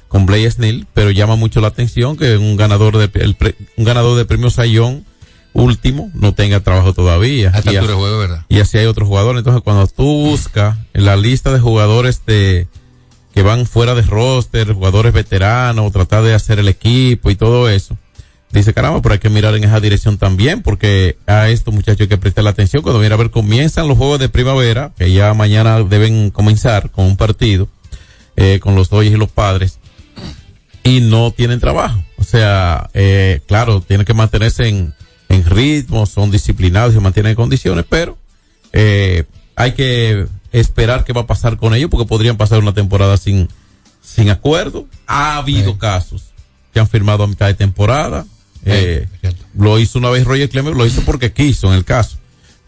con Blaze Snell, pero llama mucho la atención que un ganador de, el pre- un ganador de premio Sayón último no tenga trabajo todavía. Y así hay otros jugadores. Entonces, cuando tú buscas en la lista de jugadores de que van fuera de roster, jugadores veteranos, tratar de hacer el equipo y todo eso, dice, caramba, pero hay que mirar en esa dirección también, porque a estos muchachos hay que prestarle atención. Cuando viene a ver, comienzan los juegos de primavera, que ya mañana deben comenzar con un partido, eh, con los Dodgers y los padres, y no tienen trabajo. O sea, eh, claro, tienen que mantenerse en, en ritmo, son disciplinados y se mantienen en condiciones, pero eh, hay que esperar qué va a pasar con ellos porque podrían pasar una temporada sin, sin acuerdo. Ha habido casos que han firmado a mitad de temporada. Eh, lo hizo una vez Roger Clemens, lo hizo porque quiso en el caso.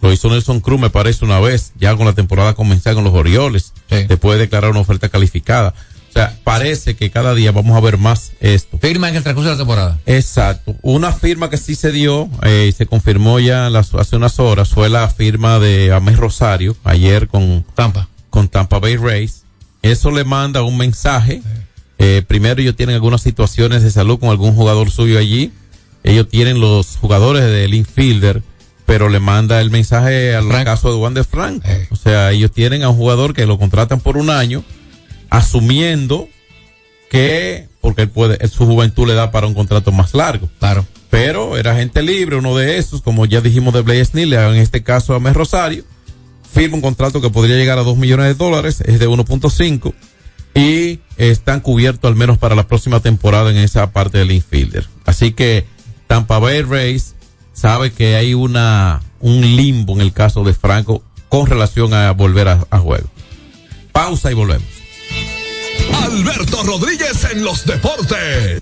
Lo hizo Nelson Cruz, me parece, una vez, ya con la temporada comenzada con los Orioles, después de declarar una oferta calificada. O sea, parece que cada día vamos a ver más esto. Firma en el transcurso de la temporada. Exacto. Una firma que sí se dio eh, y se confirmó ya las- hace unas horas fue la firma de Amés Rosario ayer con Tampa. Con Tampa Bay Rays. Eso le manda un mensaje. Eh, primero ellos tienen algunas situaciones de salud con algún jugador suyo allí. Ellos tienen los jugadores del infielder, pero le manda el mensaje al caso de Juan de Frank. O sea, ellos tienen a un jugador que lo contratan por un año, asumiendo que, porque él puede, su juventud le da para un contrato más largo. Claro. Pero era gente libre, uno de esos, como ya dijimos de Blaze Snell, en este caso a Mes Rosario, firma un contrato que podría llegar a 2 millones de dólares, es de 1.5, y están cubiertos al menos para la próxima temporada en esa parte del infielder. Así que Tampa Bay Rays sabe que hay una, un limbo en el caso de Franco con relación a volver a, a juego. Pausa y volvemos. Alberto Rodríguez en los deportes.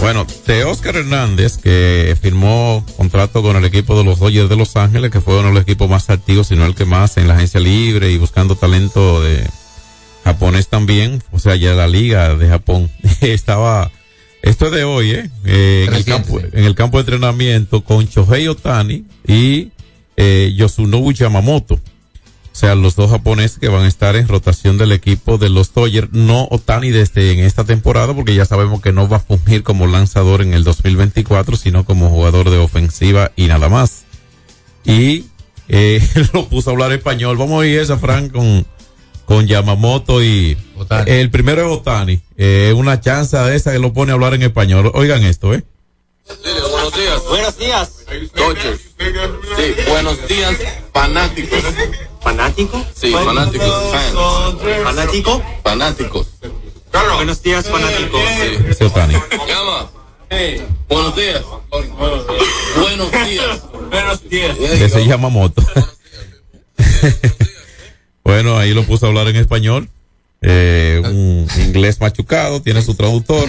Bueno, de Oscar Hernández, que firmó contrato con el equipo de los Dodgers de Los Ángeles, que fue uno de los equipos más activos, sino el que más en la agencia libre y buscando talento de japonés también, o sea, ya la liga de Japón estaba, esto es de hoy, ¿eh? Eh, en, el campo, en el campo de entrenamiento con Shohei Otani y eh, Yosunobu Yamamoto. O sea, los dos japoneses que van a estar en rotación del equipo de los Dodgers, no Otani desde en esta temporada, porque ya sabemos que no va a fungir como lanzador en el 2024, sino como jugador de ofensiva y nada más. Y eh, lo puso a hablar español. Vamos a oír esa, Frank, con, con Yamamoto y el primero es Otani. Eh, una chance de esa que lo pone a hablar en español. Oigan esto, ¿eh? Buenos días. Buenos días. Dodgers. Sí, buenos días, fanáticos. ¿Fanático? Sí, fanáticos, fans. ¿Fanático? Fanáticos. Buenos días, fanáticos. Sí. Ese Otani. Llama. Hey, buenos días. Buenos días. Buenos días. Que se llama Moto. bueno, ahí lo puso a hablar en español. Eh, un inglés machucado, tiene su traductor,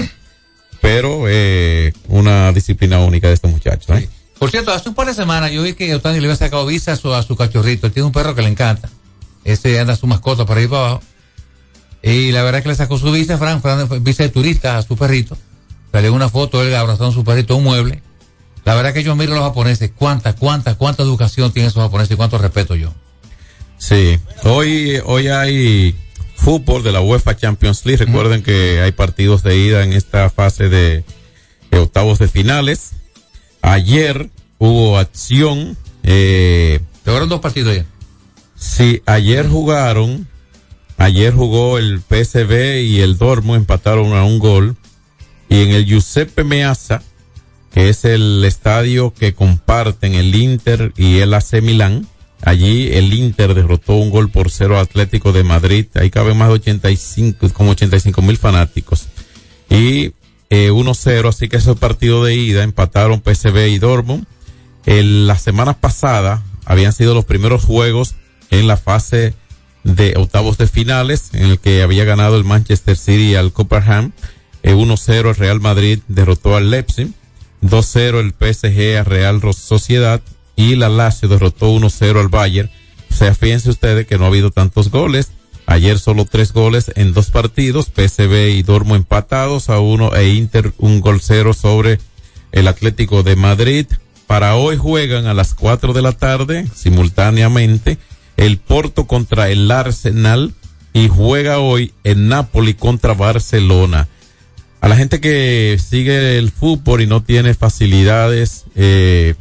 pero eh, una disciplina única de este muchacho. ¿eh? Por cierto, hace un par de semanas yo vi que Otani le había sacado visa a su, a su cachorrito. Él tiene un perro que le encanta. Ese anda su mascota para ir para abajo. Y la verdad es que le sacó su visa, Fran, Fran visa de turista a su perrito. Salió una foto él abrazando a su perrito a un mueble. La verdad que yo miro a los japoneses, cuánta, cuánta, cuánta educación tienen esos japoneses y cuánto respeto yo. Sí, hoy, hoy hay fútbol de la UEFA Champions League. Recuerden que hay partidos de ida en esta fase de, de octavos de finales. Ayer hubo acción. Eh, ¿Jugaron dos partidos ayer? Sí, ayer jugaron. Ayer jugó el PSV y el Dormo, empataron a un gol. Y en el Giuseppe Meazza, que es el estadio que comparten el Inter y el AC Milán, allí el Inter derrotó un gol por cero Atlético de Madrid. Ahí caben más de 85, como 85 mil fanáticos. Y eh, 1-0, así que ese partido de ida empataron PSV y Dortmund. El, la semana pasada habían sido los primeros juegos en la fase de octavos de finales, en el que había ganado el Manchester City al Copperham. Eh, 1-0 el Real Madrid derrotó al Leipzig. 2-0 el PSG a Real Sociedad. Y la Lazio derrotó 1-0 al Bayern. O sea, fíjense ustedes que no ha habido tantos goles. Ayer solo tres goles en dos partidos, PSV y Dormo empatados a uno e Inter un gol cero sobre el Atlético de Madrid. Para hoy juegan a las cuatro de la tarde, simultáneamente, el Porto contra el Arsenal y juega hoy el Napoli contra Barcelona. A la gente que sigue el fútbol y no tiene facilidades eh,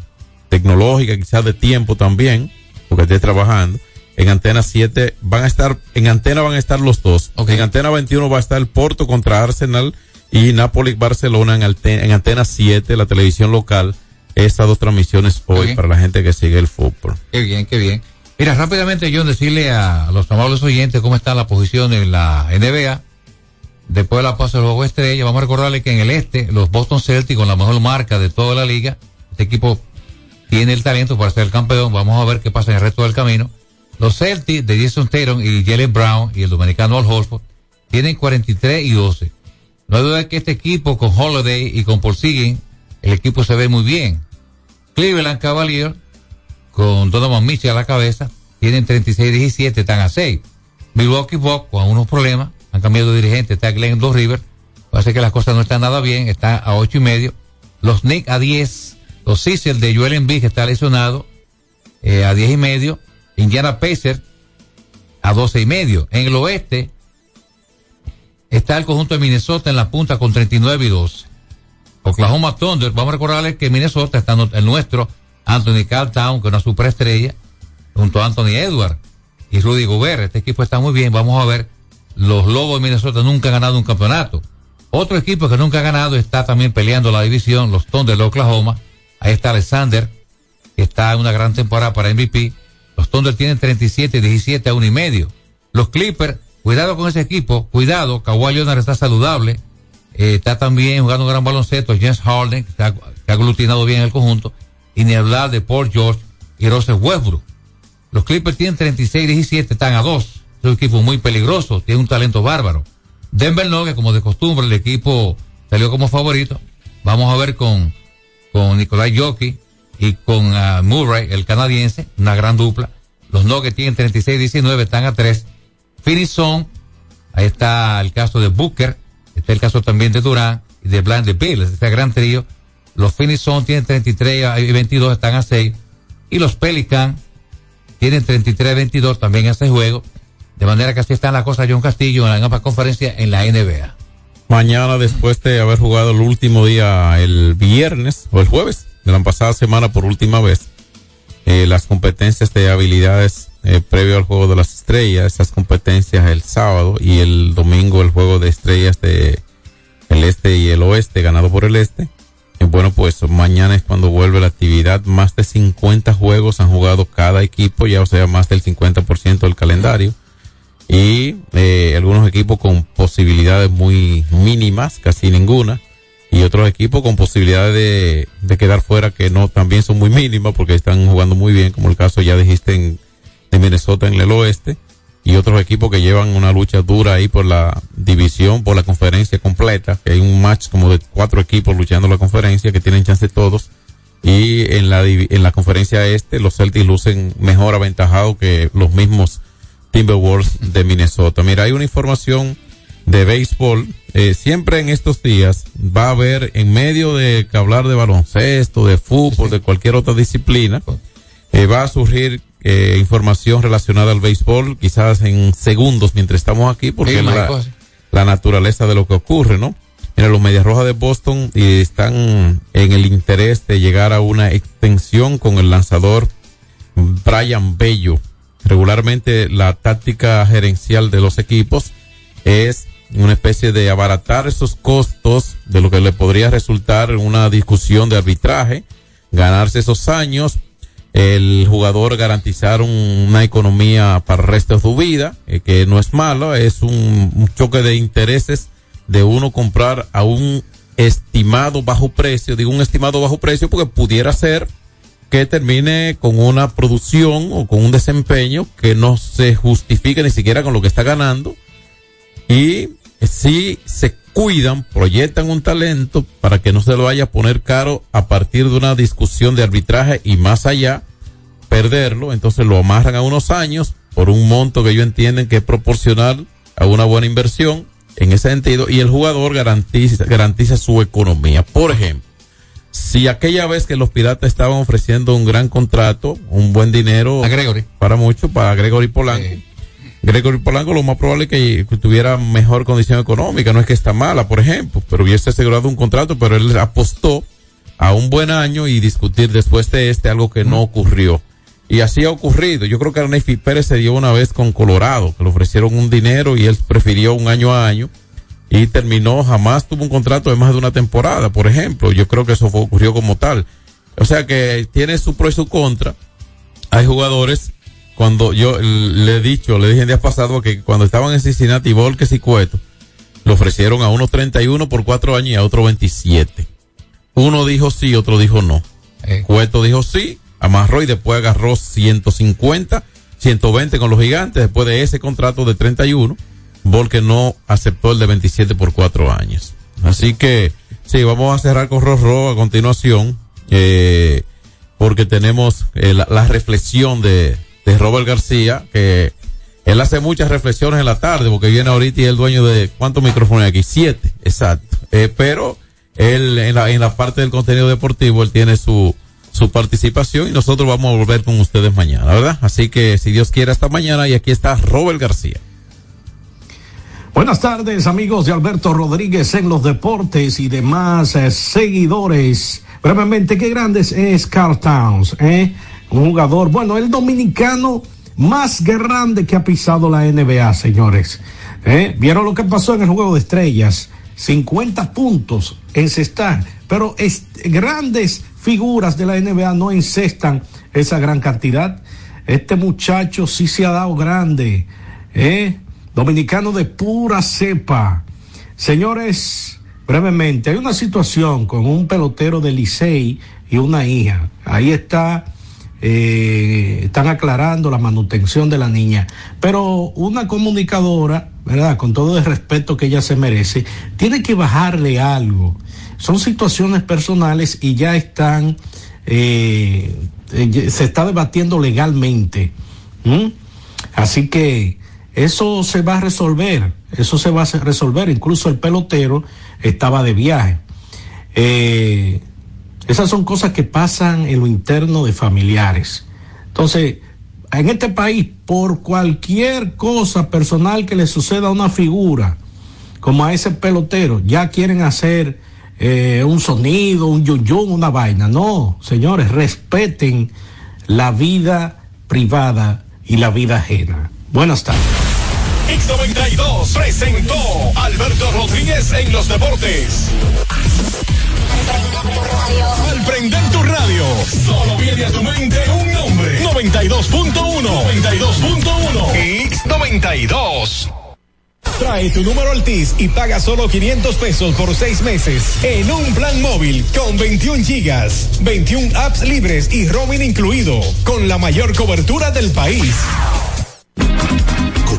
tecnológicas, quizás de tiempo también, porque esté trabajando, en Antena 7 van a estar, en Antena van a estar los dos. En Antena 21 va a estar el Porto contra Arsenal y Napoli Barcelona en, Alte- en Antena 7, la televisión local. Estas dos transmisiones hoy para la gente que sigue el fútbol. Qué bien, qué bien. Mira, rápidamente yo decirle a los amables oyentes cómo está la posición en la NBA. Después de la pausa del juego estrella, vamos a recordarle que en el este, los Boston Celtics con la mejor marca de toda la liga, este equipo tiene el talento para ser el campeón. Vamos a ver qué pasa en el resto del camino. Los Celtics de Jason Tatum y Jalen Brown y el dominicano Al Horford tienen 43 y 12. No hay duda que este equipo con Holiday y con Porzingis, el equipo se ve muy bien. Cleveland Cavaliers con Donovan Mitchell a la cabeza tienen 36 y 17, están a 6. Milwaukee Bucks con unos problemas, han cambiado de dirigente, está Glenn Dos River, parece que las cosas no están nada bien, está a 8 y medio. Los Knicks a 10, los Sixers de Joel Embiid que está lesionado eh, a 10 y medio. Indiana Pacers a 12 y medio. En el oeste está el conjunto de Minnesota en la punta con 39 y 12. Oklahoma Thunder, vamos a recordarles que Minnesota está el nuestro, Anthony Town, que es una superestrella, junto a Anthony Edwards y Rudy Gobert. Este equipo está muy bien. Vamos a ver, los Lobos de Minnesota nunca han ganado un campeonato. Otro equipo que nunca ha ganado está también peleando la división, los Thunder de Oklahoma. Ahí está Alexander, que está en una gran temporada para MVP. Los Thunder tienen 37, 17 a uno y medio. Los Clippers, cuidado con ese equipo, cuidado, Kawhi Leonard está saludable. Eh, está también jugando un gran baloncesto, James Harden, que, ha, aglutinado bien el conjunto. Y ni hablar de Paul George y Russell Westbrook. Los Clippers tienen 36, 17, están a dos. Es un equipo muy peligroso, tiene un talento bárbaro. Denver no, que como de costumbre el equipo salió como favorito. Vamos a ver con, con Nicolás Jockey y con uh, Murray, el canadiense, una gran dupla. Los Nuggets tienen 36-19, están a 3. Finison, ahí está el caso de Booker, está el caso también de Durán y de Blind de Bill, este gran trío. Los Finison tienen 33 y 22, están a 6. Y los Pelican tienen 33-22 también en este juego. De manera que así están las cosas John Castillo en la conferencia en la NBA. Mañana, después de haber jugado el último día, el viernes o el jueves de la pasada semana por última vez, eh, las competencias de habilidades eh, previo al juego de las estrellas, esas competencias el sábado y el domingo el juego de estrellas de el este y el oeste, ganado por el este. Eh, bueno, pues mañana es cuando vuelve la actividad. Más de 50 juegos han jugado cada equipo, ya o sea, más del 50% del calendario y eh, algunos equipos con posibilidades muy mínimas, casi ninguna, y otros equipos con posibilidades de, de, quedar fuera que no también son muy mínimas porque están jugando muy bien, como el caso ya dijiste en, de Minnesota en el oeste, y otros equipos que llevan una lucha dura ahí por la división, por la conferencia completa, que hay un match como de cuatro equipos luchando la conferencia que tienen chance todos. Y en la, en la conferencia este, los Celtics lucen mejor aventajados que los mismos Timberwolves de Minnesota. Mira, hay una información de béisbol. Eh, siempre en estos días va a haber, en medio de que hablar de baloncesto, de fútbol, de cualquier otra disciplina, eh, va a surgir eh, información relacionada al béisbol, quizás en segundos mientras estamos aquí, porque es la, la, naturaleza de lo que ocurre, ¿no? Mira, los Medias Rojas de Boston están en el interés de llegar a una extensión con el lanzador Brian Bello regularmente la táctica gerencial de los equipos es una especie de abaratar esos costos de lo que le podría resultar una discusión de arbitraje, ganarse esos años, el jugador garantizar una economía para el resto de su vida, eh, que no es malo, es un, un choque de intereses de uno comprar a un estimado bajo precio, digo un estimado bajo precio porque pudiera ser que termine con una producción o con un desempeño que no se justifique ni siquiera con lo que está ganando y si se cuidan, proyectan un talento para que no se lo vaya a poner caro a partir de una discusión de arbitraje y más allá perderlo, entonces lo amarran a unos años por un monto que ellos entienden que es proporcional a una buena inversión en ese sentido y el jugador garantiza, garantiza su economía. Por ejemplo, si aquella vez que los piratas estaban ofreciendo un gran contrato, un buen dinero a Gregory. para mucho, para Gregory Polanco. Gregory Polanco lo más probable es que tuviera mejor condición económica, no es que está mala, por ejemplo, pero hubiese asegurado un contrato, pero él apostó a un buen año y discutir después de este algo que no ocurrió. Y así ha ocurrido. Yo creo que Arneifi Pérez se dio una vez con Colorado, que le ofrecieron un dinero y él prefirió un año a año y terminó, jamás tuvo un contrato de más de una temporada, por ejemplo. Yo creo que eso ocurrió como tal. O sea que tiene su pro y su contra. Hay jugadores, cuando yo le he dicho, le dije el día pasado que cuando estaban en Cincinnati, Volques y Cueto, le ofrecieron a uno 31 por cuatro años y a otro 27. Uno dijo sí, otro dijo no. Eh. Cueto dijo sí, amarró y después agarró 150, 120 con los gigantes después de ese contrato de 31 Volker no aceptó el de 27 por cuatro años. Así que, sí, vamos a cerrar con Rorro a continuación, eh, porque tenemos eh, la, reflexión de, de Robert García, que él hace muchas reflexiones en la tarde, porque viene ahorita y es el dueño de, ¿cuántos micrófonos hay aquí? Siete, exacto. Eh, pero él, en la, en la parte del contenido deportivo, él tiene su, su participación y nosotros vamos a volver con ustedes mañana, ¿verdad? Así que si Dios quiere hasta mañana y aquí está Robert García. Buenas tardes amigos de Alberto Rodríguez en los deportes y demás eh, seguidores. Brevemente, qué grandes es Carl Towns, ¿eh? Un jugador, bueno, el dominicano más grande que ha pisado la NBA, señores. ¿Eh? ¿Vieron lo que pasó en el juego de estrellas? 50 puntos encestar, pero es, grandes figuras de la NBA no encestan esa gran cantidad. Este muchacho sí se ha dado grande, ¿eh? Dominicano de pura cepa. Señores, brevemente, hay una situación con un pelotero de Licey y una hija. Ahí está, eh, están aclarando la manutención de la niña. Pero una comunicadora, ¿verdad? Con todo el respeto que ella se merece, tiene que bajarle algo. Son situaciones personales y ya están, eh, eh, se está debatiendo legalmente. Así que eso se va a resolver, eso se va a resolver. Incluso el pelotero estaba de viaje. Eh, esas son cosas que pasan en lo interno de familiares. Entonces, en este país, por cualquier cosa personal que le suceda a una figura, como a ese pelotero, ya quieren hacer eh, un sonido, un yun, yun una vaina. No, señores, respeten la vida privada y la vida ajena. Buenas tardes. X92 presentó Alberto Rodríguez en los deportes. Al prender tu radio, solo viene a tu mente un nombre. 92.1. 92.1. X92. Trae tu número Altis y paga solo 500 pesos por seis meses en un plan móvil con 21 gigas, 21 apps libres y roaming incluido, con la mayor cobertura del país.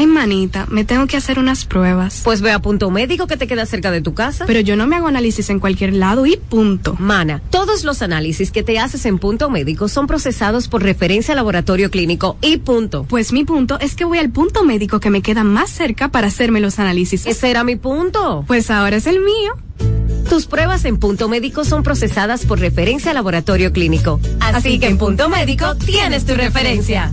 Ay, manita, me tengo que hacer unas pruebas. Pues ve a punto médico que te queda cerca de tu casa. Pero yo no me hago análisis en cualquier lado y punto. Mana, todos los análisis que te haces en punto médico son procesados por referencia laboratorio clínico y punto. Pues mi punto es que voy al punto médico que me queda más cerca para hacerme los análisis. Ese era mi punto. Pues ahora es el mío. Tus pruebas en punto médico son procesadas por referencia laboratorio clínico. Así, que en punto médico tienes tu referencia.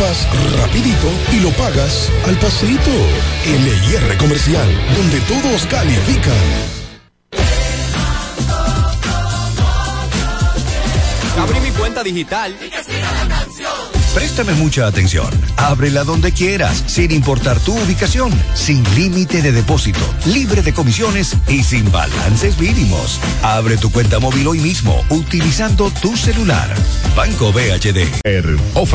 equipas rapidito y lo pagas al pasito. LIR Comercial, donde todos califican. Abrí mi cuenta digital. Préstame mucha atención. Ábrela donde quieras, sin importar tu ubicación, sin límite de depósito, libre de comisiones y sin balances mínimos. Abre tu cuenta móvil hoy mismo utilizando tu celular. Banco BHD.